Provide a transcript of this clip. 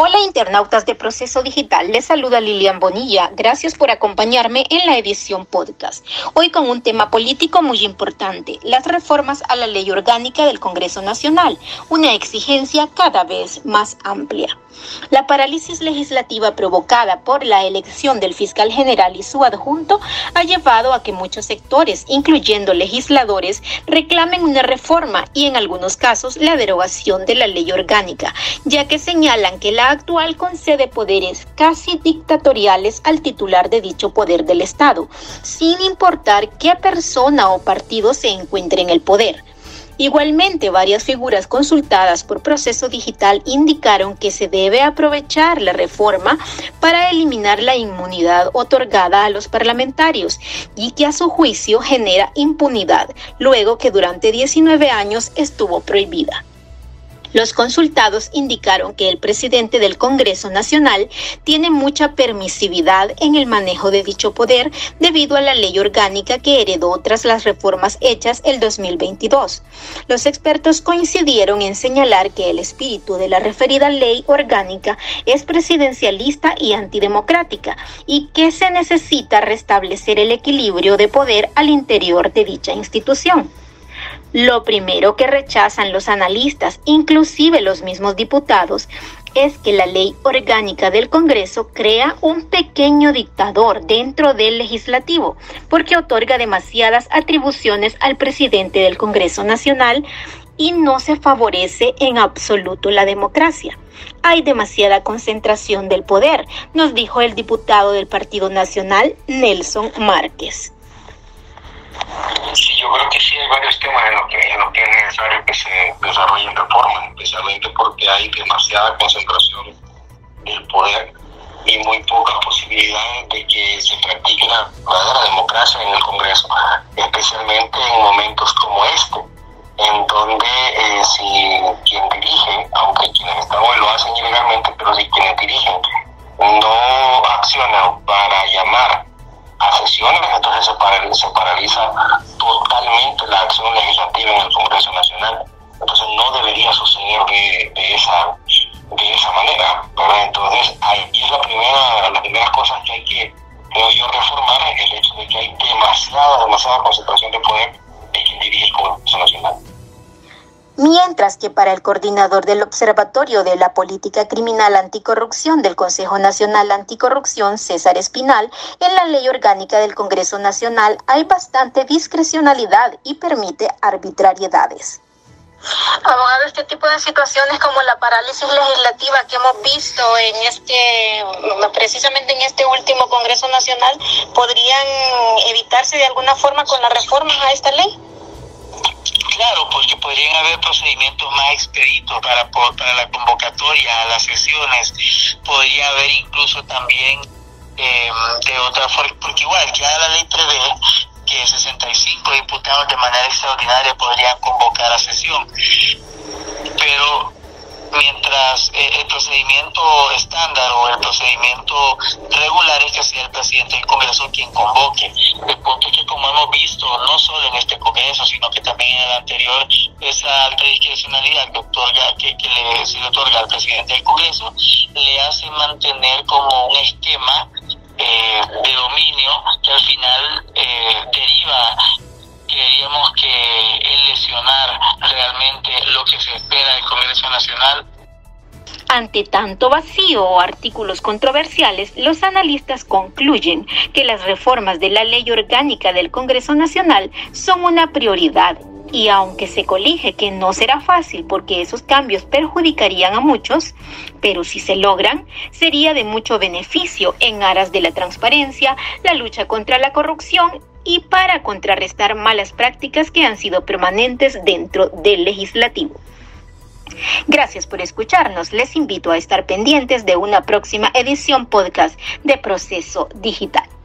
Hola internautas de Proceso Digital, les saluda Lilian Bonilla. Gracias por acompañarme en la edición podcast. Hoy con un tema político muy importante, las reformas a la ley orgánica del Congreso Nacional, una exigencia cada vez más amplia. La parálisis legislativa provocada por la elección del fiscal general y su adjunto ha llevado a que muchos sectores, incluyendo legisladores, reclamen una reforma y en algunos casos la derogación de la ley orgánica, ya que señalan que la actual concede poderes casi dictatoriales al titular de dicho poder del Estado, sin importar qué persona o partido se encuentre en el poder. Igualmente, varias figuras consultadas por proceso digital indicaron que se debe aprovechar la reforma para eliminar la inmunidad otorgada a los parlamentarios y que a su juicio genera impunidad, luego que durante 19 años estuvo prohibida. Los consultados indicaron que el presidente del Congreso Nacional tiene mucha permisividad en el manejo de dicho poder debido a la ley orgánica que heredó tras las reformas hechas el 2022. Los expertos coincidieron en señalar que el espíritu de la referida ley orgánica es presidencialista y antidemocrática y que se necesita restablecer el equilibrio de poder al interior de dicha institución. Lo primero que rechazan los analistas, inclusive los mismos diputados, es que la ley orgánica del Congreso crea un pequeño dictador dentro del legislativo, porque otorga demasiadas atribuciones al presidente del Congreso Nacional y no se favorece en absoluto la democracia. Hay demasiada concentración del poder, nos dijo el diputado del Partido Nacional, Nelson Márquez. Sí, yo creo que sí hay varios temas en los que, es necesario que se desarrollen reformas, especialmente porque hay demasiada concentración del poder y muy pocas posibilidades de que se practique una verdadera democracia en el Congreso, especialmente en momentos como este, en donde eh, si quien dirige, aunque quienes están hoy lo hacen ilegalmente, pero si quienes dirigen no accionan para llamar a sesiones, entonces se paraliza, paraliza totalmente la acción legislativa en el Congreso Nacional. Entonces no debería suceder de, de esa de esa manera. Entonces ahí es la primera, las primeras cosas que hay que, creo yo, reformar, el hecho de que hay demasiada, demasiada concentración de poder de quien dirige el Congreso Nacional mientras que para el coordinador del Observatorio de la Política Criminal Anticorrupción del Consejo Nacional Anticorrupción, César Espinal, en la ley orgánica del Congreso Nacional hay bastante discrecionalidad y permite arbitrariedades. Abogado, este tipo de situaciones como la parálisis legislativa que hemos visto en este, precisamente en este último Congreso Nacional, ¿podrían evitarse de alguna forma con las reformas a esta ley? Claro, porque podrían haber procedimientos más expeditos para, para la convocatoria a las sesiones, podría haber incluso también eh, de otra forma, porque igual ya la ley prevé que 65 diputados de manera extraordinaria podrían convocar a sesión, pero mientras eh, el procedimiento estándar o el procedimiento regular es que sea el presidente del Congreso quien convoque. El punto es que como hemos visto, no solo en este Congreso, sino que también en el anterior, esa alta discrecionalidad que, otorga, que, que le, se le otorga al presidente del Congreso le hace mantener como un esquema eh, de dominio que al final eh, deriva queríamos que el lesionar realmente lo que se espera del Congreso Nacional. Ante tanto vacío o artículos controversiales, los analistas concluyen que las reformas de la ley orgánica del Congreso Nacional son una prioridad y aunque se colige que no será fácil porque esos cambios perjudicarían a muchos, pero si se logran, sería de mucho beneficio en aras de la transparencia, la lucha contra la corrupción y para contrarrestar malas prácticas que han sido permanentes dentro del legislativo. Gracias por escucharnos. Les invito a estar pendientes de una próxima edición podcast de Proceso Digital.